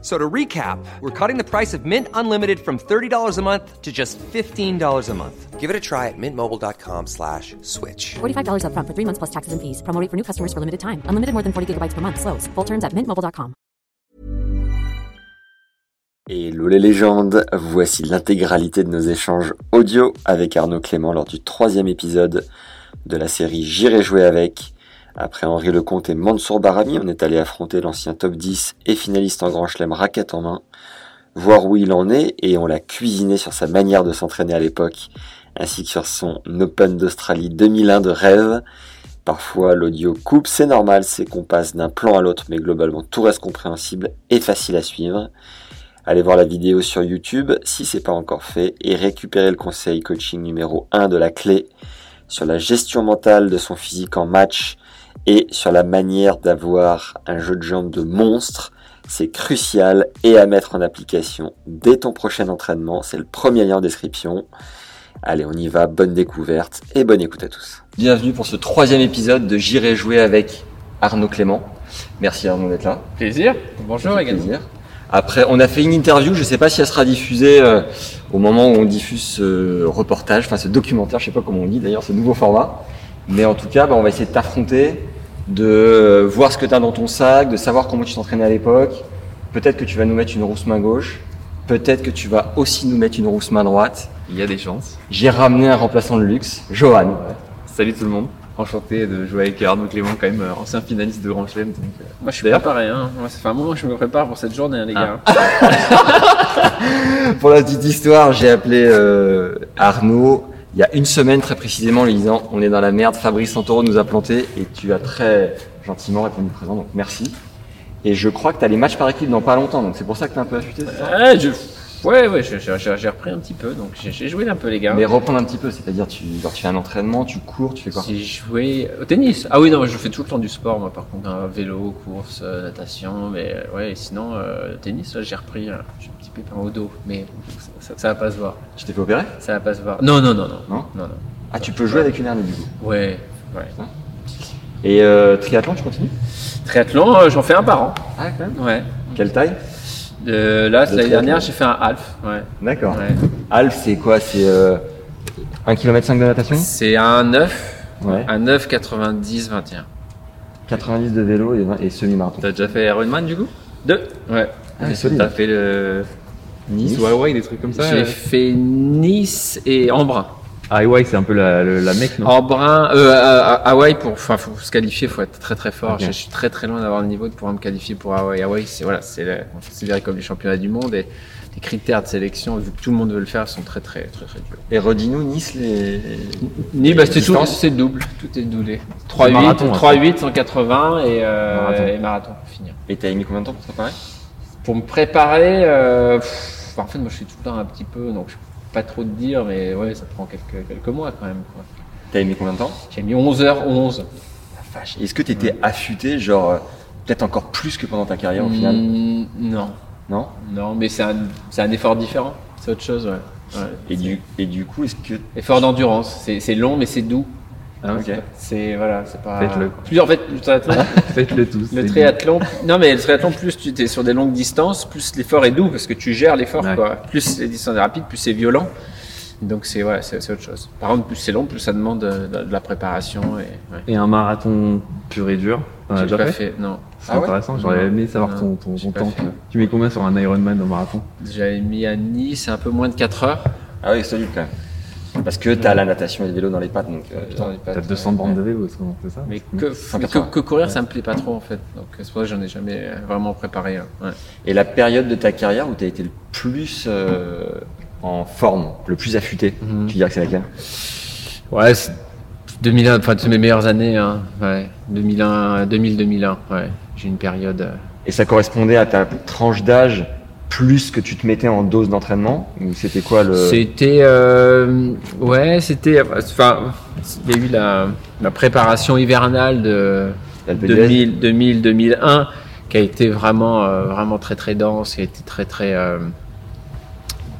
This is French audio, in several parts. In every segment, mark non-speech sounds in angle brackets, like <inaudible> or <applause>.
So to recap, we're cutting the price of Mint Unlimited from $30 a month to just $15 a month. Give it a try at mintmobile.com slash switch. $45 upfront for three months plus taxes and fees. Promo rate for new customers for limited time. Unlimited more than 40 gigabytes per month. Slows. Full terms at mintmobile.com. Hello les légendes, voici l'intégralité de nos échanges audio avec Arnaud Clément lors du troisième épisode de la série J'irai jouer avec. Après Henri Lecomte et Mansour Barami, on est allé affronter l'ancien top 10 et finaliste en Grand Chelem raquette en main, voir où il en est et on l'a cuisiné sur sa manière de s'entraîner à l'époque, ainsi que sur son Open d'Australie 2001 de rêve. Parfois l'audio coupe, c'est normal, c'est qu'on passe d'un plan à l'autre, mais globalement tout reste compréhensible et facile à suivre. Allez voir la vidéo sur YouTube si c'est pas encore fait et récupérez le conseil coaching numéro 1 de la clé sur la gestion mentale de son physique en match et sur la manière d'avoir un jeu de jambes de monstre. C'est crucial et à mettre en application dès ton prochain entraînement. C'est le premier lien en description. Allez, on y va. Bonne découverte et bonne écoute à tous. Bienvenue pour ce troisième épisode de J'irai jouer avec Arnaud Clément. Merci Arnaud d'être là. Plaisir. Bonjour également. plaisir. Après, on a fait une interview, je ne sais pas si elle sera diffusée euh, au moment où on diffuse ce reportage, enfin ce documentaire, je sais pas comment on dit d'ailleurs, ce nouveau format. Mais en tout cas, bah, on va essayer de t'affronter, de euh, voir ce que tu as dans ton sac, de savoir comment tu t'entraînais à l'époque. Peut-être que tu vas nous mettre une rousse main gauche. Peut-être que tu vas aussi nous mettre une rousse main droite. Il y a des chances. J'ai ramené un remplaçant de luxe, Johan. Salut tout le monde. Enchanté de jouer avec Arnaud Clément, quand même euh, ancien finaliste de Grand Chelem. donc, euh, Moi, je suis D'ailleurs- préparé. Hein. Moi, ça fait un moment que je me prépare pour cette journée, hein, les gars. <laughs> <laughs> Pour la petite histoire, j'ai appelé euh, Arnaud il y a une semaine très précisément en lui disant on est dans la merde, Fabrice Santoro nous a planté et tu as très gentiment répondu présent, donc merci. Et je crois que tu as les matchs par équipe dans pas longtemps, donc c'est pour ça que tu un peu affûté. Ouais, ouais, j'ai- repris un petit peu, donc j'ai- joué un peu, les gars. Mais reprendre un petit peu, c'est-à-dire tu, genre, tu fais un entraînement, tu cours, tu fais quoi? J'ai joué au tennis. Ah oui, non, je fais tout le temps du sport, moi, par contre. hein, vélo, course, euh, natation. Mais euh, ouais, et sinon, euh, tennis, là, j'ai repris. j'ai un petit pépin au dos, mais ça, ça va pas se voir. Tu t'es fait opérer? Ça va pas se voir. Non, non, non, non. Non? Non, non. Ah, tu peux jouer avec une hernie du coup? Ouais, ouais. Et euh, triathlon, tu continues? Triathlon, euh, j'en fais un par an. Ah, quand même? Ouais. Quelle taille? Euh, là, De l'année dernière, j'ai fait un half. Ouais. D'accord. ouais. Alf, c'est quoi? C'est euh, 1 km de natation? C'est un 9, Ouais. un 9, 90, 21. 90 de vélo et, semi-marathon. T'as déjà fait Ironman du coup? Deux Ouais. Ah, solide. T'as fait le Nice, Nice. ou des trucs comme ça J'ai euh fait Nice et Embrun. Ah, Hawaï, c'est un peu la, mec, non? Embrun, euh, à- à- Hawaï, pour, enfin, faut se qualifier, faut être très très fort. Je, je suis très très loin d'avoir le niveau de pouvoir me qualifier pour Hawaï. Hawaï, c'est voilà, c'est considéré comme les championnats du monde et les critères de sélection, vu que tout le monde veut le faire, sont très très très très durs. Et redis-nous, Nice, les. Ni, bah, c'est tout, c'est double, tout est doublé. 3-8, marathon, hein. 3-8, 180 et, euh, Marathon. et marathon pour finir. Et t'as mis combien de temps pour te préparer? Pour me préparer, euh, pff, en fait, moi je suis tout le temps un petit peu, donc je peux pas trop te dire, mais ouais, ça prend quelques, quelques mois quand même. quoi. T'as mis combien de temps? J'ai mis 11h11. La vache. Est-ce que t'étais affûté, genre, euh, peut-être encore plus que pendant ta carrière au final? Mm, non, Non? Non, mais c'est un, c'est un effort différent, c'est autre chose, ouais. Ouais. et du, et du coup, est-ce que. Effort d'endurance, c'est c'est long mais c'est doux. Ah, Ok. C'est voilà, c'est pas. Faites-le. Plus en fait, le triathlon, <laughs> Faites-le tous. le triathlon, non mais le triathlon, plus tu es sur des longues distances, plus l'effort est doux parce que tu gères l'effort, Ouais. quoi. Plus les distances sont rapides, plus c'est violent. Donc c'est ouais, c'est autre chose. Par contre, plus c'est long, plus ça demande de, de- de la préparation et. Ouais. Et un marathon pur et dur, J'ai déjà pas fait, fait, non. C'est Ah ouais intéressant, j'aurais aimé savoir Non, ton, ton, temps. fait. Tu mets combien sur un Ironman au marathon? J'avais mis à Nice un peu moins de 4 heures. Ah oui, solide quand même. Parce que t'as la natation et le vélo dans les pattes, donc. euh, Putain, j'ai pas- T'as 200 bandes de vélo, c'est ça Mais que, que, que courir, ça me plaît pas trop en fait. Donc c'est pour ça que j'en ai jamais euh, vraiment préparé. Ouais. Et la période de ta carrière où t'as été le plus euh, en forme, le plus affûté, tu dirais que c'est laquelle? Ouais, c'est 2001, enfin, c'est mes meilleures années, hein. Ouais, 2001, 2000-2001, ouais. J'ai une période. euh, Et ça correspondait à ta tranche d'âge plus que tu te mettais en dose d'entraînement Ou c'était quoi le. C'était, euh, ouais, c'était, enfin, il y a eu la, la préparation hivernale de L'Alpe d'Huez 2000, 2000, 2001. qui a été vraiment, euh, vraiment très très dense, qui a été très très, euh,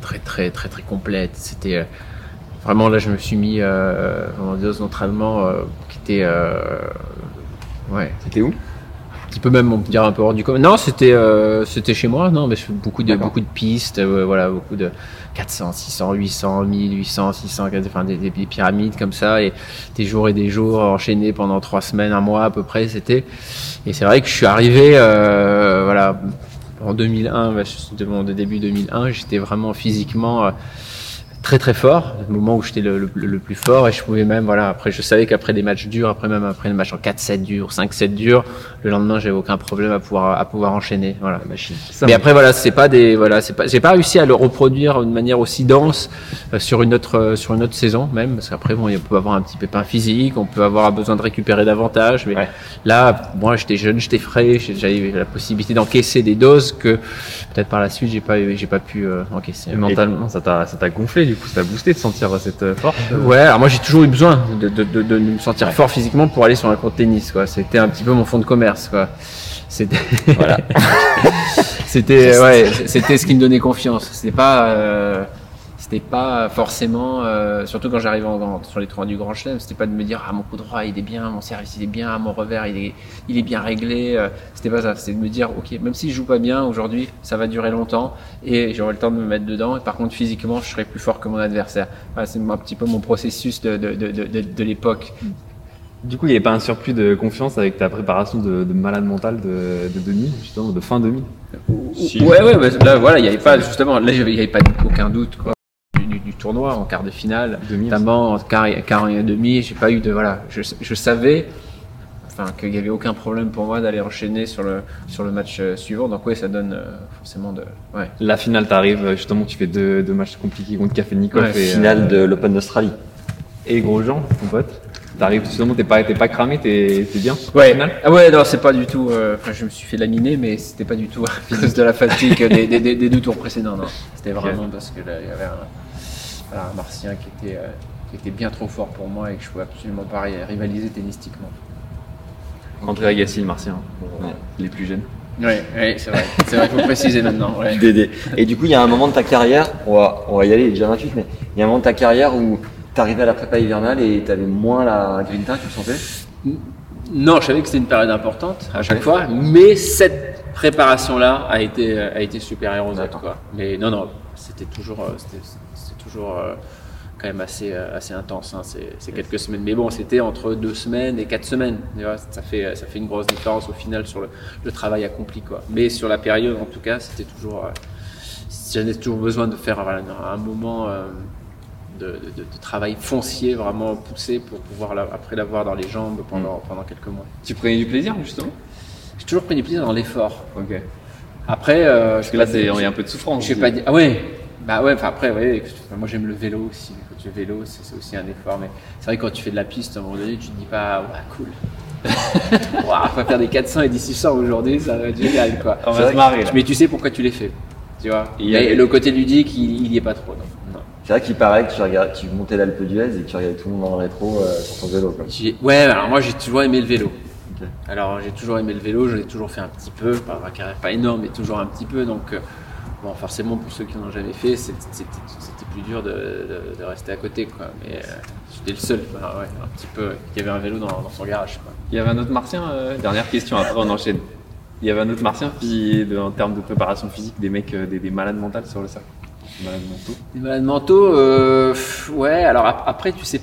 très très très très complète. C'était vraiment là, je me suis mis des doses d'entraînement qui étaient, euh, ouais, C'était où? Petit peu même on peut dire un peu hors du commun. Non, c'était euh, c'était chez moi, non, mais je fais beaucoup de beaucoup de pistes, euh, voilà, beaucoup de 400, 600, 800, 1000, 800, 600, enfin des, des pyramides comme ça et des jours et des jours enchaînés pendant trois semaines, un mois à peu près, c'était. Et c'est vrai que je suis arrivé, euh, voilà, en 2001, bah, de de début 2001, j'étais vraiment physiquement euh, très très fort, le moment où j'étais le, le- le plus fort et je pouvais même voilà après je savais qu'après des matchs durs, après même après le match en 4-7 durs, 5-7 durs, le lendemain j'avais aucun problème à pouvoir à pouvoir enchaîner voilà machine. Ça Mais après voilà c'est pas des voilà c'est pas j'ai pas réussi à le reproduire d'une manière aussi dense euh, sur une autre euh, sur une autre saison même parce qu'après bon on peut avoir un petit pépin physique, on peut avoir besoin de récupérer davantage mais Ouais. là moi j'étais jeune, j'étais frais, j'avais la possibilité d'encaisser des doses que peut-être par la suite j'ai pas j'ai pas pu euh, encaisser. Et mentalement, ça t'a ça t'a gonflé, du coup, ça t'a boosté de sentir cette euh, force. Ouais, alors moi j'ai toujours eu besoin de, de, de, de me sentir fort physiquement pour aller sur un court de tennis. quoi. C'était un petit peu mon fond de commerce. quoi. C'était Voilà. <laughs> c'était <laughs> ouais, c'était ce qui me donnait confiance. C'était pas euh, c'était pas forcément euh, surtout quand j'arrivais en grand- sur les tournois du Grand Chelem, c'était pas de me dire ah mon coup droit il est bien, mon service il est bien, mon revers il est il est bien réglé. euh, C'était pas ça. C'était de me dire ok même si je joue pas bien aujourd'hui, ça va durer longtemps et j'aurai le temps de me mettre dedans. Et par contre physiquement je serai plus fort que mon adversaire. Voilà, c'est un petit peu mon processus de de de, de, de, de l'époque. Du coup, il n'y avait pas un surplus de confiance avec ta préparation de, de malade mental de, de 2000, justement, de fin 2000 Ouais, ouais, mais là, voilà, il n'y avait pas, justement, là, il n'y avait pas aucun doute, quoi. Tournoi en quart de finale, Demi, notamment en quart et, quart et demi, j'ai pas eu de, voilà, je, je savais, enfin, qu'il n'y avait aucun problème pour moi d'aller enchaîner sur le, sur le match euh, suivant. Donc, oui, ça donne euh, forcément de, ouais. La finale, t'arrives, justement, tu fais deux, deux matchs compliqués contre Kafelnikov Ouais, et, Finale euh, de l'Open d'Australie. et Grosjean, ton pote. T'arrives, justement, t'es pas, t'es pas cramé, t'es t'es bien Ouais, ah ouais, non, c'est pas du tout. euh, Enfin, je me suis fait laminer, mais c'était pas du tout <laughs> à cause de la fatigue des, des, des- des deux tours précédents. Non, c'était vraiment parce que là, il y avait un, voilà, un martien qui était, euh, qui était bien trop fort pour moi et que je pouvais absolument pas ri- rivaliser tennistiquement. André Agassi, le martien, pour euh, les plus jeunes. Ouais, ouais, c'est vrai. C'est vrai, il faut préciser maintenant. Ouais. <laughs> Dédé. Et du coup, il y a un moment de ta carrière, on va, on va y aller, il est déjà 28, mais il y a un moment de ta carrière où tu arrivais à la prépa hivernale et tu avais moins la grinta, tu le sentais? Non, je savais que c'était une période importante à chaque fois, mais cette préparation-là a été, euh, a été supérieure aux autres. Quoi. Mais non, non, c'était toujours, euh, c'était, c'était toujours euh, quand même assez, euh, assez intense, hein, ces, ces quelques semaines. Mais bon, c'était entre deux semaines et quatre semaines. Ça, fait, ça fait une grosse différence au final sur le, le travail accompli. Quoi. Mais sur la période, en tout cas, c'était toujours. euh, j'avais toujours besoin de faire voilà, un moment euh, de, de- de- de travail foncier vraiment poussé pour pouvoir la- après l'avoir dans les jambes pendant, pendant quelques mois. Tu prenais du plaisir, justement? J'ai toujours pris du plaisir dans l'effort. Ok. Après, euh, Parce que là, c'est- il y a un peu de souffrance. Je sais pas. Ah ouais. Bah ouais. Enfin après, ouais. enfin, Moi j'aime le vélo aussi. Quand tu fais vélo, c'est aussi un effort. Mais c'est vrai que quand tu fais de la piste, à un moment donné, tu te dis pas, ouais, cool. <laughs> Ouah, on va faire des 400 et des 600 aujourd'hui, ça va être génial quoi. On va se marrer, que-. Mais tu sais pourquoi tu les fais. Tu vois. Il y a- Et le côté ludique, il, il y est pas trop. Non. non. C'est vrai qu'il paraît que tu, regardes, tu montais l'Alpe d'Huez et que tu regardais tout le monde dans le rétro euh, sur ton vélo. Quoi. J'ai- Ouais, alors moi j'ai toujours aimé le vélo. Alors j'ai toujours aimé le vélo, j'en ai toujours fait un petit peu, pas pas énorme, mais toujours un petit peu. Donc euh, bon, forcément pour ceux qui n'en ont jamais fait, c'était plus dur de, de- de rester à côté, quoi. Mais euh, j'étais le seul, ouais, un petit peu, qui avait un vélo dans, dans son garage, quoi. Il y avait un autre martien, euh, dernière question, après on enchaîne. Il y avait un autre martien, puis de- en termes de préparation physique, des mecs, euh, des, des malades mentales sur le cercle. Des malades mentaux. Les malades mentaux, euh, ouais. Alors ap- après, tu sais,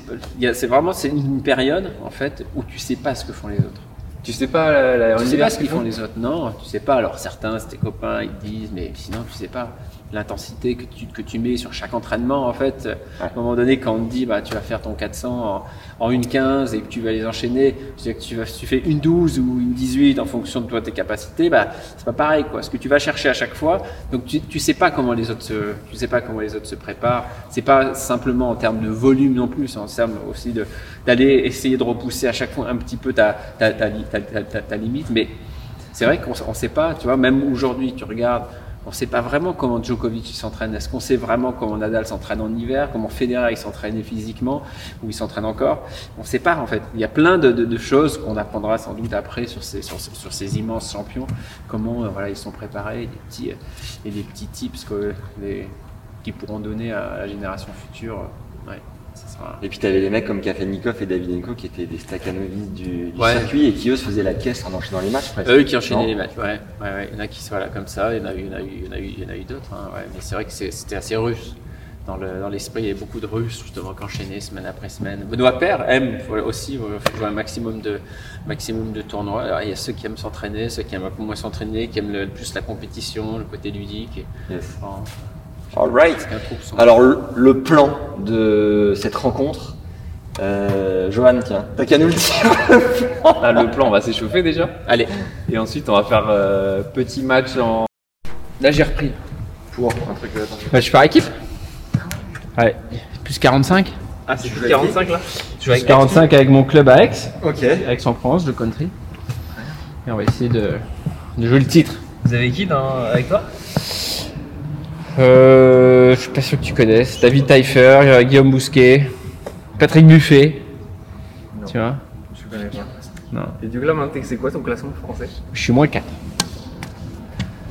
c'est vraiment c'est une période en fait où tu sais pas ce que font les autres. Tu sais pas la, la, Tu sais pas ce qu'ils font les autres, non, tu sais pas. Alors certains, c'est tes copains, ils te disent, mais sinon tu sais pas l'intensité que tu, que tu mets sur chaque entraînement. En fait, à un moment donné, quand on te dit, bah, tu vas faire ton 400 en, en une 15 et que tu vas les enchaîner, que tu, vas, tu fais une 12 ou une 18 en fonction de toi tes capacités, bah, c'est pas pareil, quoi. Ce que tu vas chercher à chaque fois, donc tu, tu sais pas comment les autres se, tu sais pas comment les autres se préparent. C'est pas simplement en termes de volume non plus, c'est en termes aussi d'aller essayer de repousser à chaque fois un petit peu ta ta, ta, ta, ta, ta- ta limite, mais c'est vrai qu'on ne sait pas, tu vois, même aujourd'hui, tu regardes on ne sait pas vraiment comment Djokovic s'entraîne. Est-ce qu'on sait vraiment comment Nadal s'entraîne en hiver, comment Federer il s'entraîne physiquement, ou il s'entraîne encore? On ne sait pas en fait. Il y a plein de, choses qu'on apprendra sans doute après sur ces, sur, immenses champions, comment euh, voilà, ils sont préparés, et des petits, euh, et des petits tips que qu'ils pourront donner à la génération future. Sera... Et puis t'avais les mecs comme Kafelnikov et Davydenko qui étaient des Stakanovic du, du Ouais. circuit et qui eux se faisaient la caisse en enchaînant les matchs presque. Eux qui enchaînaient Non les matchs, ouais, ouais, ouais. Il y en a qui sont voilà, comme ça, il y en a eu, eu, eu, d'autres, hein. Mais c'est vrai que c'était assez russe. Dans le- dans l'esprit, il y avait beaucoup de Russes justement qui enchaînaient semaine après semaine. Benoît Père aime aussi euh, jouer un maximum de, maximum de tournois. Alors, il y a ceux qui aiment s'entraîner, ceux qui aiment un peu moins s'entraîner, qui aiment le, plus la compétition, le côté ludique. Et, Yes. Trouve son- Alors le, le plan de cette rencontre, euh, Johan, tiens, t'as qu'à nous le dire. <laughs> Ah, le plan, on va s'échauffer déjà. Allez, Et ensuite, on va faire euh, petit match en. là j'ai repris. Pour un truc euh, attention. Bah, je suis par équipe Ouais, plus 45 Ah, c'est plus 45 là Plus 45 avec mon club à Aix. Ok. Aix-en-Provence, de country. Et on va essayer de, de jouer le titre. Vous avez qui dans... avec toi? Euh, je suis pas sûr que tu connaisses. David Teifer, euh, Guillaume Bousquet, Patrick Buffet. Tu vois Je connais pas. Non. Et du coup, là, maintenant, c'est quoi ton classement français Je suis moins 4.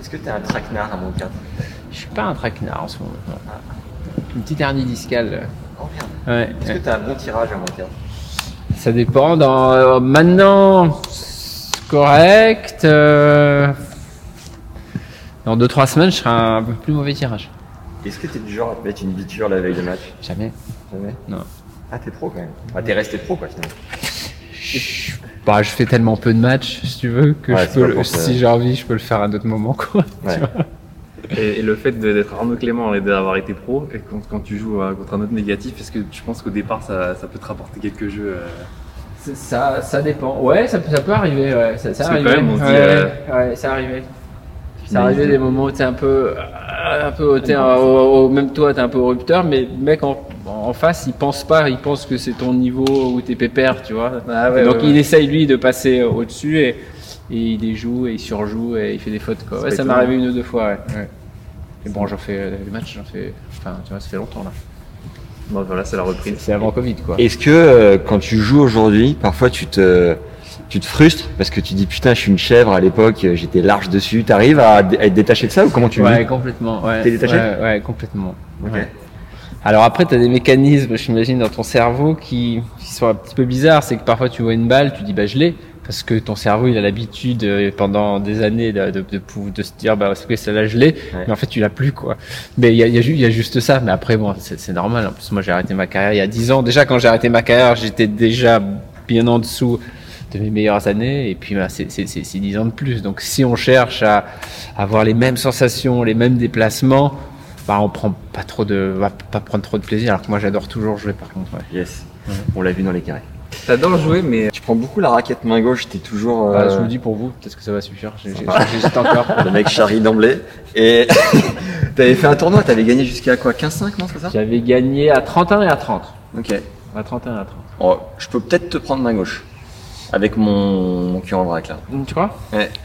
Est-ce que t'es un traquenard à mon 4 Je suis pas un traquenard en ce moment. Une petite hernie discale. Oh merde. Ouais. Est-ce que t'as un bon tirage à mon 4 Ça dépend. Dans, euh, maintenant, correct. euh, dans 2-3 semaines, je serai un peu plus mauvais tirage. Est-ce que t'es du genre à te mettre une biture la veille de match? Jamais. Jamais? Non. Ah t'es pro quand même. Ah t'es resté pro quoi finalement. Je, bah, je fais tellement peu de matchs, si tu veux, que Ouais, je peux, le- si j'ai envie, je peux le faire à d'autres moments. Quoi. Ouais. Et, et le fait d'être Arnaud Clément et d'avoir été pro, et quand, quand tu joues euh, contre un autre négatif, est-ce que tu penses qu'au départ ça, ça peut te rapporter quelques jeux euh, Ça, ça dépend. Ouais, ça, peut- ça peut arriver. Ouais. Ça, ça arrive. quand même, on dit, ouais, euh, ouais, ça arrivait. Ça Mais arrivait des moments où t'es un peu, euh, un peu, t'es un- au- au- même toi, t'es un peu au rupteur, mais le mec en, en face, il pense pas, il pense que c'est ton niveau où t'es pépère, tu vois. Ah ouais, donc ouais, il ouais. essaye lui de passer au-dessus et, et il déjoue et il surjoue et il fait des fautes quoi. Ça m'est arrivé une ou deux fois. Ouais. ouais. Et bon, j'en fais euh, les matchs, j'en fais, enfin, tu vois, ça fait longtemps là. Bon, voilà, c'est la reprise. C'est avant Covid quoi. Est-ce que euh, quand tu joues aujourd'hui, parfois tu te, tu te frustres parce que tu dis putain je suis une chèvre à l'époque, euh, j'étais large dessus. T'arrives à, à être détaché de ça ou comment tu Ouais, vis? complètement. Ouais. T'es détaché? Ouais, ouais, complètement. Ouais. Alors après, tu as des mécanismes, j'imagine, dans ton cerveau qui, qui sont un petit peu bizarres. C'est que parfois tu vois une balle, tu dis bah je l'ai, parce que ton cerveau il a l'habitude euh, pendant des années de, de, de, pou- de se dire bah c'est que celle-là je l'ai, Ouais. mais en fait tu l'as plus quoi. Mais il y a, il y, a, ju- il y a juste ça. Mais après bon, c'est c'est normal. En plus moi j'ai arrêté ma carrière il y a 10 ans. Déjà quand j'ai arrêté ma carrière, j'étais déjà bien en dessous de mes meilleures années et puis bah, c'est c'est- c'est- c'est 10 ans de plus. Donc si on cherche à avoir les mêmes sensations, les mêmes déplacements, bah on prend pas trop de, va pas prendre trop de plaisir. Alors que moi j'adore toujours jouer par contre. Ouais. Yes. On l'a vu dans les carrés. T'adores jouer, mais Tu prends beaucoup la raquette main gauche, t'es toujours Bah, euh, je vous le dis pour vous, peut-être que ça va suffire. J'hésite encore. <laughs> le mec charrie d'emblée. Et <laughs> t'avais fait un tournoi, t'avais gagné jusqu'à quoi 15-5 non c'est ça? J'avais gagné à 31 et à 30. Ok. À 31 et à 30. Oh, je peux peut-être te prendre main gauche. Avec mon, mon cul en vrac là. Tu crois Ouais. <laughs>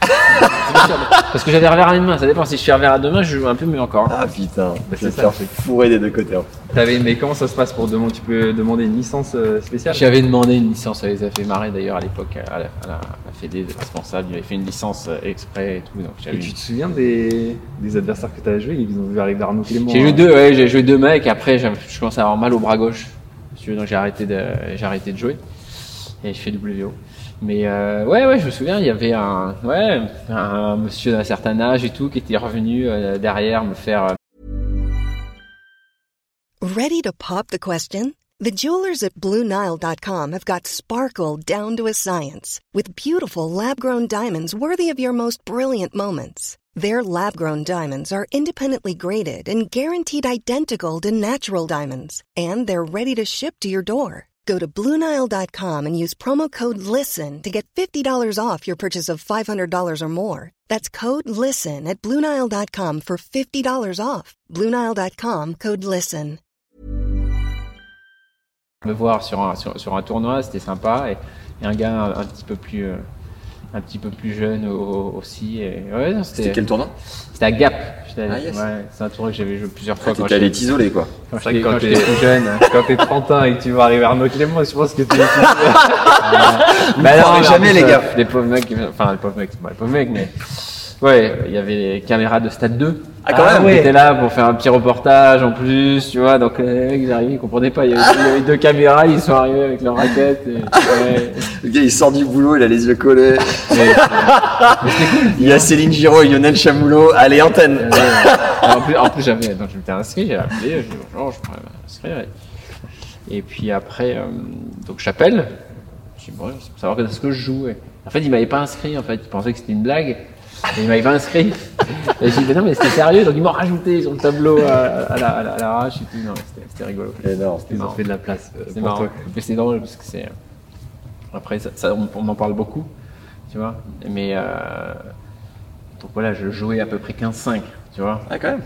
Parce que j'avais revers à une main, ça dépend. Si je suis revers à deux mains, je joue un peu mieux encore. Ah putain, Bah, je vais c'est te ça, faire fourrer des deux côtés. hein. t'avais, mais comment ça se passe pour demander Tu peux demander une licence euh, spéciale? J'avais demandé une licence, ça les a fait marrer d'ailleurs à l'époque, à la, à la, à la Fédé des responsables. Il avait fait une licence euh, exprès et tout. Donc j'avais Et tu te souviens des, des adversaires que tu as joué Ils ont vu arriver Arnaud Clément. J'ai joué hein. deux, ouais, j'ai joué deux mecs. Après, j'ai- je commence à avoir mal au bras gauche. Si tu veux, Donc j'ai arrêté de, j'ai arrêté de jouer et je fais WO. Mais euh, ouais, ouais, je me souviens, il y avait un, ouais, un monsieur d'un certain âge et tout qui était revenu euh, derrière me faire. euh, Ready to pop the question? The jewelers at BlueNile.com have got sparkle down to a science with beautiful lab grown diamonds worthy of your most brilliant moments. Their lab grown diamonds are independently graded and guaranteed identical to natural diamonds, and they're ready to ship to your door. Go to BlueNile.com and use promo code LISTEN to get $50 off your purchase of $500 or more. That's code LISTEN at BlueNile.com for $50 off. BlueNile.com code LISTEN. me voir sur un, sur, sur un tournoi, c'était sympa. Et, et un gars un, un petit peu plus, euh, un petit peu plus jeune au- au- aussi. Et, ouais, non, C'était c'était quel tournoi c'était à Gap. j'étais allé- Ah, yes. ouais, c'est un tournoi que j'avais joué plusieurs fois quand T'étais allé j'étais t'isoler quoi. quand C'est vrai j'étais- que quand quand t'es j'étais plus jeune. <laughs> quand t'es 30 ans et que tu vas arriver à Arnaud Clément, je pense que tu <laughs> Bah non, jamais, les gars. Les pauvres mecs, enfin les pauvres mecs, c'est pas les pauvres mecs, mais ouais, il y avait les caméras de Stade 2. Ah, quand même, Ils ouais. étaient là pour faire un petit reportage en plus, tu vois. Donc les mecs, ils arrivaient, ils comprenaient pas. Il y avait, il y avait deux caméras, ils sont arrivés avec leurs raquettes. Et, <laughs> ouais. Le gars il sort du boulot, il a les yeux collés. Il y a Céline Giraud et Lionel Chamoulot. Allez, antenne euh, en plus, en plus, j'avais, donc je m'étais inscrit, j'ai appelé, j'ai dit bonjour, je pourrais m'inscrire. Et, et puis après, euh, donc j'appelle. Je dis bon, c'est pour savoir quand est-ce que je joue. Et en fait, il m'avait pas inscrit. En fait, il pensait que c'était une blague. Et il m'avait pas inscrit. Et j'ai dit mais non, mais c'était sérieux. Donc ils m'ont rajouté sur le tableau à, à la, à la, à l'arrache et tout. Non, c'était, c'était rigolo. Énorme. Ils ont marrant. fait de la place euh, C'est pour marrant. toi. Mais c'est drôle parce que c'est. Après, ça, ça, on, on en parle beaucoup, tu vois. Mais euh, donc voilà, je jouais à peu près 15-5, tu vois. Ah, quand même.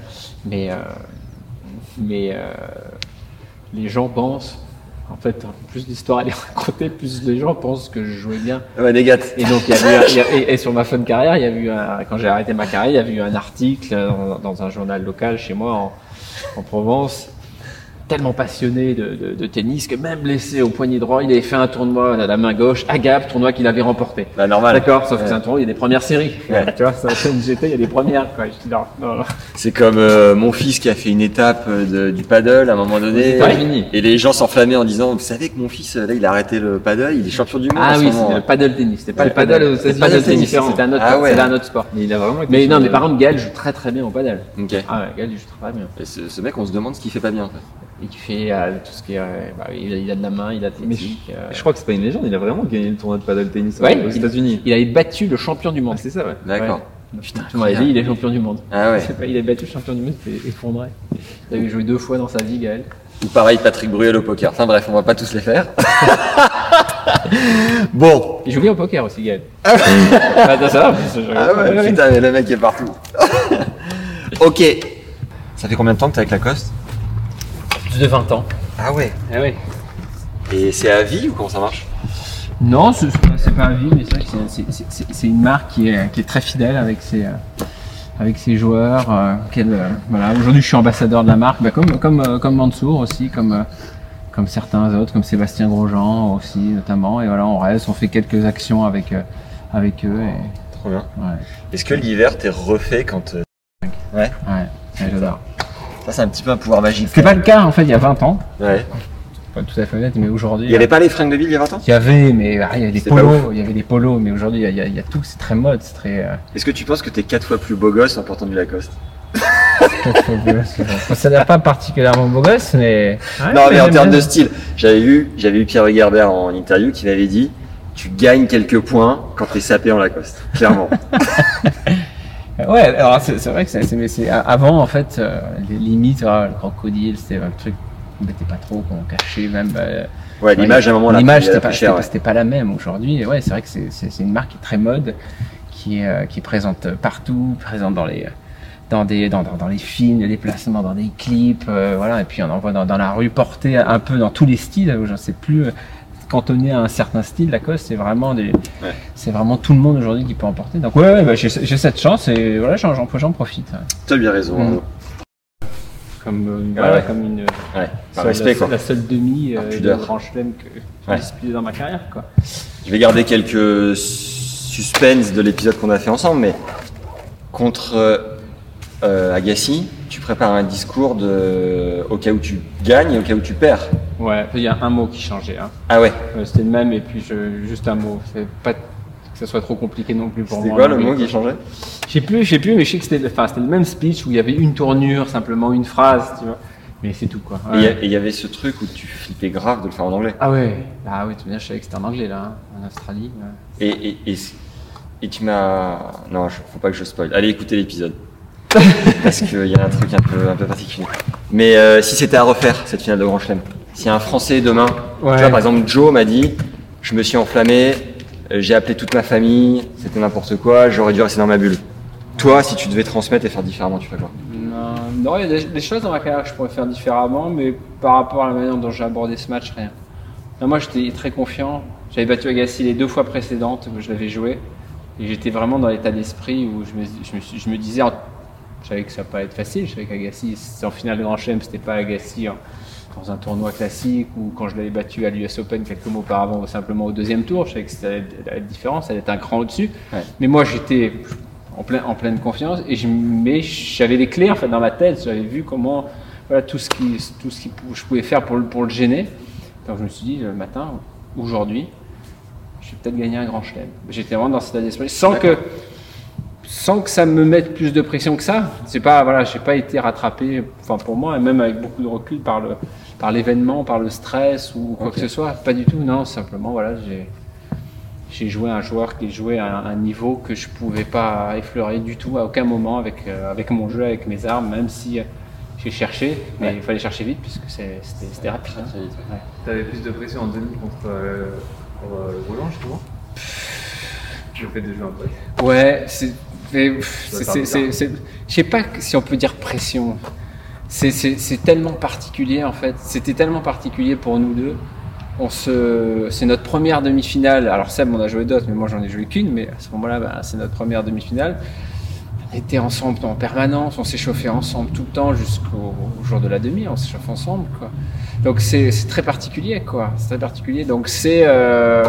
Mais, euh, mais euh, les gens pensent, en fait, plus l'histoire elle est racontée, plus les gens pensent que je jouais bien. Ouais, négat. Et donc, il y a eu il y a- et, et sur ma fin de carrière, il y a eu un- quand j'ai arrêté ma carrière, il y a eu un article dans, dans un journal local chez moi en, en Provence, tellement passionné de, de- de tennis que même blessé au poignet droit, il avait fait un tournoi à la main gauche, à Gap, tournoi qu'il avait remporté. Bah, normal. D'accord, sauf que Ouais. c'est un tournoi, il y a des premières séries. Ouais. <laughs> Tu vois, ça, ça, j'étais, il y a des premières. Quoi. Je dis, non, non, non. C'est comme euh, mon fils qui a fait une étape euh, de- du paddle à un moment donné. États-Unis. Et les gens s'enflammaient en disant Vous savez que mon fils, euh, là, il a arrêté le paddle, il est champion du monde. Ah oui, c'était le paddle tennis. C'était pas Le le paddle, paddle paddle c'est tennis, c'était un autre, Ah ouais. un autre sport. Mais il a vraiment Mais non, mais par contre, Gaël joue très très bien au paddle. Ok. Ah ouais, Gaël il joue très bien. Et ce, ce mec, on se demande ce qu'il fait pas bien en fait. Et qui fait euh, tout ce qui est. euh, bah, il, a, il a de la main, il a de Mais je, technique. euh, je crois que c'est pas une légende, il a vraiment gagné le tournoi de paddle tennis Ouais, aux il- États-Unis. Il avait battu le champion du monde. Ah, c'est ça, ouais. D'accord. Putain, dit, il est champion du monde. Ah ouais. Je sais pas, il a battu le champion du monde, il s'est effondré. Il avait joué deux fois dans sa vie, Gaël. Ou pareil, Patrick Bruel au poker. Enfin bref, on va pas tous les faire. <laughs> bon. Il joue bien au poker aussi, Gaël. ah, t'as ça, en plus, je- Ah ouais, putain, mais le mec est partout. <laughs> ok. Ça fait combien de temps que t'es avec Lacoste? Plus de 20 ans. Ah ouais. Ah ouais. Et c'est à vie ou comment ça marche? Non, ce- ce- c'est pas un vie, mais c'est vrai que c'est- une marque qui est, qui est très fidèle avec ses, euh, avec ses joueurs. euh, qu'elle, euh, voilà. Aujourd'hui, je suis ambassadeur de la marque, bah, comme, comme, euh, comme Mansour aussi, comme, euh, comme certains autres, comme Sébastien Grosjean aussi, notamment. Et voilà, on reste, on fait quelques actions avec, euh, avec eux. Et, Trop bien. ouais, Est-ce que l'hiver t'es refait quand. Ouais. ouais, ouais, j'adore. Ça, c'est un petit peu un pouvoir magique. C'était pas le cas, en fait, il y a 20 ans. Ouais. Pas tout à fait honnête, mais aujourd'hui. Il y avait pas les fringues de ville il y a 20 ans? Il y avait, mais ah, il y avait des polos, il y avait des polos, mais aujourd'hui, il y a- il y, tout, c'est très mode, c'est très. euh, Est-ce que tu penses que t'es 4 fois plus beau gosse en portant du Lacoste? Quatre fois beau gosse. Je considère pas particulièrement beau gosse, mais. Non, mais en termes de style, j'avais vu, j'avais eu Pierre Herbert en interview qui m'avait dit tu gagnes quelques points quand t'es sapé en Lacoste. Clairement. <laughs> Ouais, alors c'est c'est vrai que c'est. mais c'est- Avant, en fait, euh, les limites, ah, le crocodile, c'était un truc qu'on mettait pas trop, qu'on cachait même. euh, Ouais, l'image à un moment là. L'image, c'était pas, ouais. pas la même aujourd'hui. Ouais, c'est vrai que c'est- une marque qui est très mode, qui est, euh, qui est présente partout, présente dans les, dans des, dans, dans, dans les films, les déplacements, dans des clips, euh, voilà. Et puis on en voit dans, dans la rue porter un peu dans tous les styles. Je sais plus euh, cantonné à un certain style. Lacoste, c'est vraiment des, c'est vraiment tout le monde aujourd'hui qui peut en porter. Donc ouais, ouais, bah, j'ai j'ai cette chance et voilà, j'en j'en j'en profite. ouais. T'as bien raison. Mm. Arnaud. Comme, euh, Ouais, voilà, ouais. comme une, Ouais. Par seule- respect quoi. la seule demi euh, de grand chelem que j'ai Ouais. disputé dans ma carrière, quoi. Je vais garder quelques suspens de l'épisode qu'on a fait ensemble, mais contre euh, Agassi, tu prépares un discours de au cas où tu gagnes et au cas où tu perds. Ouais, il y a un mot qui changeait. Hein. Ah ouais. Euh, C'était le même et puis je, juste un mot. C'est pas que ça soit trop compliqué non plus pour C'était moi. quoi le mot qui changeait? Je sais plus, je sais plus, mais je sais que c'était, enfin, c'était le même speech où il y avait une tournure, simplement une phrase, tu vois. Mais c'est tout quoi. Et il y a- Ouais. et il y avait ce truc où tu flippais grave de le faire en anglais. Ah ouais. Ah oui, tu veux dire, je savais que c'était en anglais là, hein, en Australie. ouais. Et, et, et, et tu m'as. Non, faut pas que je spoil. Allez écouter l'épisode. <laughs> Parce qu'il y a un truc un peu, un peu particulier. Mais euh, si c'était à refaire, cette finale de Grand Chelem, si un Français demain, Ouais. tu vois, par exemple, Joe m'a dit Je me suis enflammé, euh, j'ai appelé toute ma famille, c'était n'importe quoi, j'aurais dû rester dans ma bulle. Toi, si tu devais transmettre et faire différemment, tu ferais quoi? Non, non, il y a des, des choses dans ma carrière que je pourrais faire différemment, mais par rapport à la manière dont j'ai abordé ce match, rien. Non, moi, j'étais très confiant. J'avais battu Agassi les deux fois précédentes où je l'avais joué. Et j'étais vraiment dans l'état d'esprit où je me, je me, suis- je me disais, Je savais que ça va pas être facile. Je savais qu'Agassi, en finale de Grand Chelem, c'était pas Agassi en- dans un tournoi classique ou quand je l'avais battu à l'US Open quelques mois auparavant ou simplement au deuxième tour. Je savais que c'était la différence, elle était un cran au-dessus. Ouais. Mais moi, j'étais en, plein, en pleine confiance et je, mais j'avais les clés en fait dans ma tête. J'avais vu comment voilà, tout ce qui, tout ce qui pou- je pouvais faire pour, le- pour le gêner. Donc je me suis dit le matin, aujourd'hui, je vais peut-être gagner un grand chelem. J'étais vraiment dans cet état d'esprit, sans que, sans que ça me mette plus de pression que ça. C'est pas, voilà, j'ai pas été rattrapé, enfin pour moi, et même avec beaucoup de recul par le, par l'événement, par le stress ou quoi que ce soit. Pas du tout, non, simplement, voilà, j'ai, j'ai joué un joueur qui jouait à un, niveau que je pouvais pas effleurer du tout à aucun moment avec, euh, avec mon jeu, avec mes armes, même si euh, j'ai cherché, mais il fallait chercher vite puisque c'était, c'était rapide. hein. Ouais. T'avais plus de pression en demi contre euh, pour, euh, Roland, justement? Le fait de jouer un peu. Ouais, c'est. Je sais pas si on peut dire pression. C'est- tellement particulier en fait. C'était tellement particulier pour nous deux. On se, c'est notre première demi-finale. Alors Seb, on a joué d'autres, mais moi j'en ai joué qu'une. Mais à ce moment-là, bah, c'est notre première demi-finale. On était ensemble en permanence, on s'échauffait ensemble tout le temps jusqu'au au jour de la demi. On s'échauffe ensemble, quoi. Donc c'est c'est très particulier, quoi. C'est très particulier. Donc c'est euh,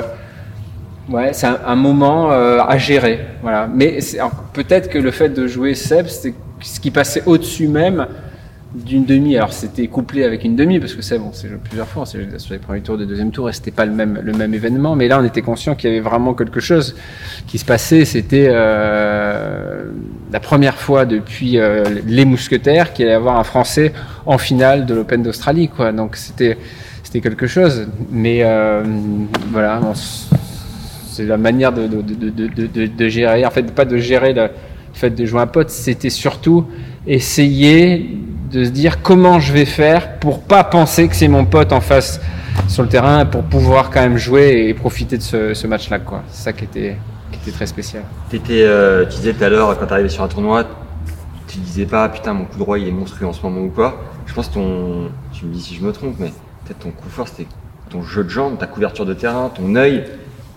Ouais, c'est un, moment euh, à gérer. Voilà. Mais c'est- peut-être que le fait de jouer Seb, c'était ce qui passait au-dessus même d'une demi. Alors c'était couplé avec une demi, parce que Seb, on s'est joué plusieurs fois, on s'est joué sur les premiers tours, des deuxième tours, et c'était pas le même, le même événement. Mais là, on était conscient qu'il y avait vraiment quelque chose qui se passait. C'était euh, la première fois depuis euh, les Mousquetaires qu'il allait y avoir un Français en finale de l'Open d'Australie. Donc c'était quelque chose. Mais voilà, c'est la manière de, de, de, de, gérer, en fait, pas de gérer le fait de jouer un pote, c'était surtout essayer de se dire comment je vais faire pour pas penser que c'est mon pote en face sur le terrain, pour pouvoir quand même jouer et profiter de ce, match-là. C'est ça qui était, qui était très spécial. T'étais, euh, tu disais tout à l'heure, quand t'arrivais sur un tournoi, tu disais pas, putain, mon coup droit il est monstrueux en ce moment ou quoi. Je pense ton, tu me dis si je me trompe, mais peut-être ton coup fort c'était ton jeu de jambes, ta couverture de terrain, ton œil.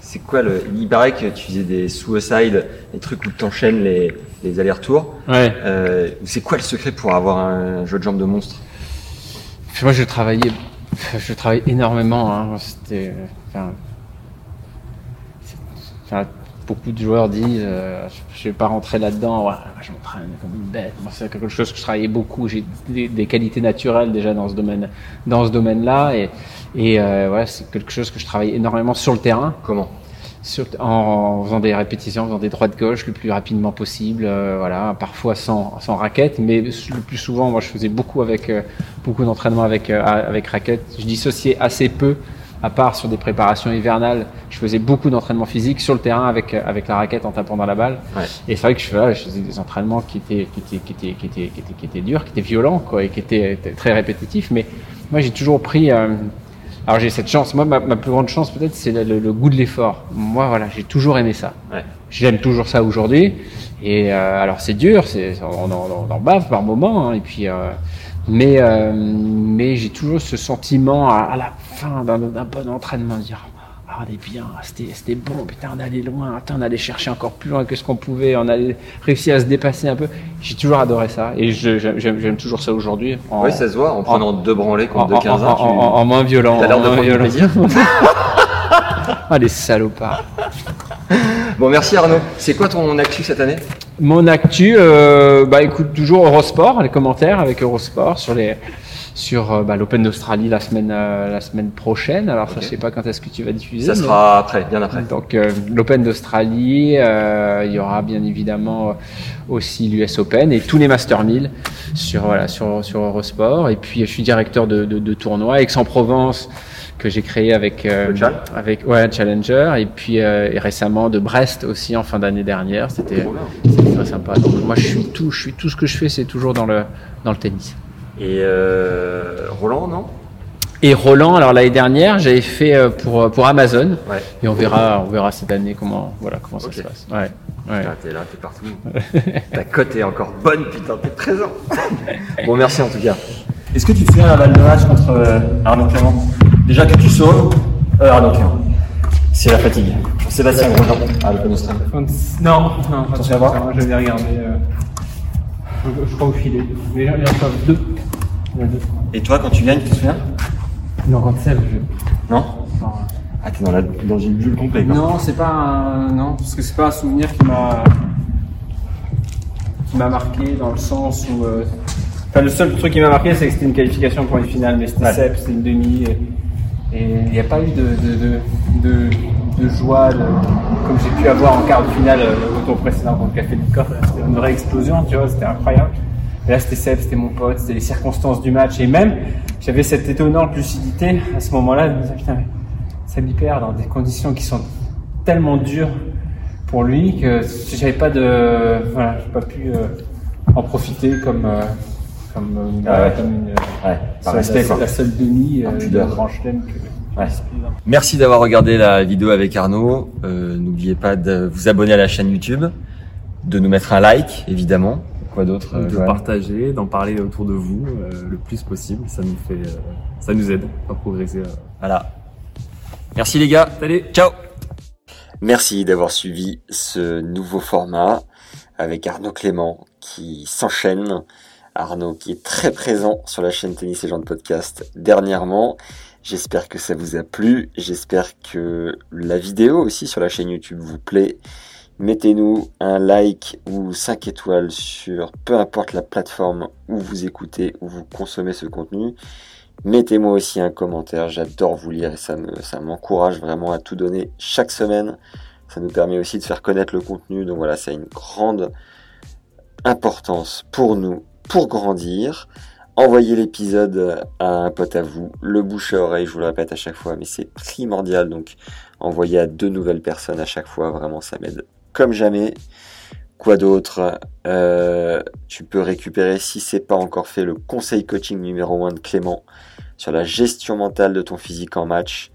C'est quoi le. Il paraît que tu faisais des suicide, des trucs où tu enchaînes les, les allers-retours. Ouais. Euh, c'est quoi le secret pour avoir un jeu de jambes de monstre? Moi, je travaillais, je travaillais énormément. Hein. C'était, enfin, enfin, beaucoup de joueurs disent, euh, je vais pas rentrer là-dedans. Ouais, je m'entraîne comme une bête. Moi, c'est quelque chose que je travaillais beaucoup. J'ai des, des qualités naturelles déjà dans ce domaine, dans ce domaine-là, et, et euh, voilà, c'est quelque chose que je travaillais énormément sur le terrain Comment? Sur- en, faisant des répétitions, en faisant des droites gauche le plus rapidement possible, euh, voilà, parfois sans, sans raquette, mais le plus souvent, moi je faisais beaucoup avec euh, beaucoup d'entraînement avec avec raquette. Je dissociais assez peu, à part sur des préparations hivernales. Je faisais beaucoup d'entraînement physique sur le terrain avec avec la raquette en tapant dans la balle. Ouais. Et c'est vrai que je, voilà, je faisais des entraînements qui étaient qui étaient qui étaient qui étaient qui étaient, qui étaient durs, qui étaient violents, quoi, et qui étaient, très répétitifs. Mais moi j'ai toujours pris alors j'ai cette chance. Moi, ma, ma plus grande chance peut-être, c'est le, le- le goût de l'effort. Moi, voilà, j'ai toujours aimé ça. Ouais. J'aime toujours ça aujourd'hui. Et euh, alors c'est dur, c'est on en, on en bave par moment. hein, et puis, euh, mais euh, mais j'ai toujours ce sentiment à, à la fin d'un d'un bon entraînement de dire. Ah, on est bien, c'était c'était bon, putain, on allait loin, Attends, on allait chercher encore plus loin que ce qu'on pouvait, on allait réussir à se dépasser un peu. J'ai toujours adoré ça et je- j'aime toujours ça aujourd'hui. Oui, ça se voit, en prenant deux branlées en, contre deux 15 en- en- en- en moins violent. T'as l'air de prendre plaisir. <laughs> <laughs> Ah, les salopards. Bon, merci Arnaud. C'est quoi ton actu cette année? Mon actu, euh, bah écoute, toujours Eurosport, les commentaires avec Eurosport sur les sur euh, bah, l'Open d'Australie la semaine euh, la semaine prochaine. Alors ça, Ok. je sais pas quand est-ce que tu vas diffuser. Ça mais- sera après, bien après. Donc euh, l'Open d'Australie, euh, il y aura bien évidemment aussi l'US Open et tous les Master 1000 sur voilà sur sur Eurosport. Et puis je suis directeur de, de, de tournoi Aix-en-Provence que j'ai créé avec avec ouais Challenger et puis et récemment de Brest aussi en fin d'année dernière. C'était très sympa. Donc moi je suis tout je suis tout ce que je fais c'est toujours dans le dans le tennis. Et euh, Roland, non? Et Roland, alors l'année dernière, j'avais fait euh, pour pour Amazon Ouais. et on verra on verra cette année comment voilà comment ça se passe. Ouais. Ouais. Putain, t'es là, t'es partout. <laughs> Ta cote est encore bonne, putain, t'es présent. <laughs> bon, merci en tout cas. Est-ce que tu fais un balle de match contre euh, Arnaud Clément? Déjà que tu sauves euh, Arnaud Clément. C'est la fatigue. Sébastien Grosjean l'Open Australie. Non, non, Attention à voir. je vais regarder. je, je crois au filet. Mais. Il en a deux. Et toi, quand tu gagnes, tu te souviens Non, quand c'est, je... Non non. Ah, t'es dans, la, dans une bulle complète. quoi. Non, c'est pas un... non, parce que c'est pas un souvenir qui m'a qui m'a marqué dans le sens où euh, enfin le seul truc qui m'a marqué c'est que c'était une qualification pour une finale mais c'était Ouais. Sep, c'était une demi et il n'y a pas eu de de, de, de, de joie de- comme j'ai pu avoir en quart de finale euh, au tour précédent contre Café du Corps c'était une vraie explosion tu vois c'était incroyable là c'était Seb c'était mon pote c'était les circonstances du match et même j'avais cette étonnante lucidité à ce moment-là de me dire putain mais Seb perd dans des conditions qui sont tellement dures pour lui que j'avais pas de voilà j'ai pas pu euh, en profiter comme euh, comme, euh, Ah ouais. comme une Ouais, par respect, la, seule demi euh, pudeur. de Grand Chelem que Ouais. que- Merci d'avoir regardé la vidéo avec Arnaud. Euh, N'oubliez pas de vous abonner à la chaîne YouTube, de nous mettre un like, évidemment. Quoi d'autre de partager, d'en parler autour de vous euh, le plus possible. Ça nous fait, euh, ça nous aide à progresser. euh. Voilà. Merci les gars. Salut. Ciao. Merci d'avoir suivi ce nouveau format avec Arnaud Clément qui s'enchaîne. Arnaud qui est très présent sur la chaîne Tennis et Gens de Podcast dernièrement. J'espère que ça vous a plu. J'espère que la vidéo aussi sur la chaîne YouTube vous plaît. Mettez-nous un like ou 5 étoiles sur peu importe la plateforme où vous écoutez, où vous consommez ce contenu. Mettez-moi aussi un commentaire, j'adore vous lire et ça ça m'encourage vraiment à tout donner chaque semaine. Ça nous permet aussi de faire connaître le contenu, donc voilà, ça a une grande importance pour nous, pour grandir. Envoyez l'épisode à un pote à vous, le bouche à oreille, je vous le répète à chaque fois, mais c'est primordial, donc envoyez à deux nouvelles personnes à chaque fois, vraiment ça m'aide comme jamais. Quoi d'autre? Euh, Tu peux récupérer, si c'est pas encore fait, le conseil coaching numéro 1 de Clément sur la gestion mentale de ton physique en match,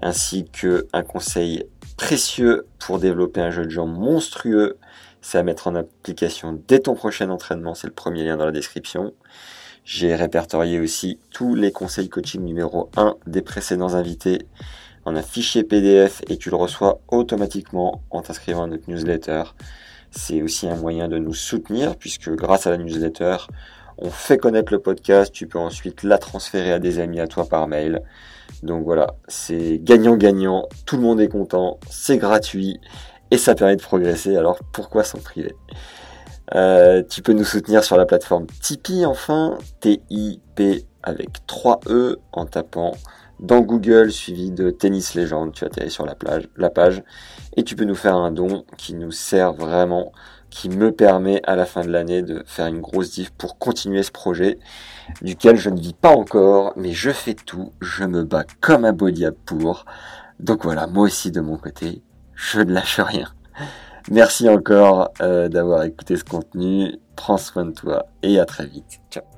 ainsi que un conseil précieux pour développer un jeu de jambes monstrueux. C'est à mettre en application dès ton prochain entraînement, c'est le premier lien dans la description. J'ai répertorié aussi tous les conseils coaching numéro 1 des précédents invités en un fichier PDF et tu le reçois automatiquement en t'inscrivant à notre newsletter. C'est aussi un moyen de nous soutenir puisque grâce à la newsletter, on fait connaître le podcast, tu peux ensuite la transférer à des amis à toi par mail. Donc voilà, c'est gagnant-gagnant, tout le monde est content, c'est gratuit et ça permet de progresser, alors pourquoi s'en priver? Euh, Tu peux nous soutenir sur la plateforme Tipeee enfin, T-I-P avec 3 E en tapant dans Google suivi de Tennis Légende, tu atterris sur la, plage, la page et tu peux nous faire un don qui nous sert vraiment, qui me permet à la fin de l'année de faire une grosse diff pour continuer ce projet duquel je ne vis pas encore, mais je fais tout, je me bats comme un body pour. Donc voilà, moi aussi de mon côté, je ne lâche rien. Merci encore euh, d'avoir écouté ce contenu, prends soin de toi et à très vite. Ciao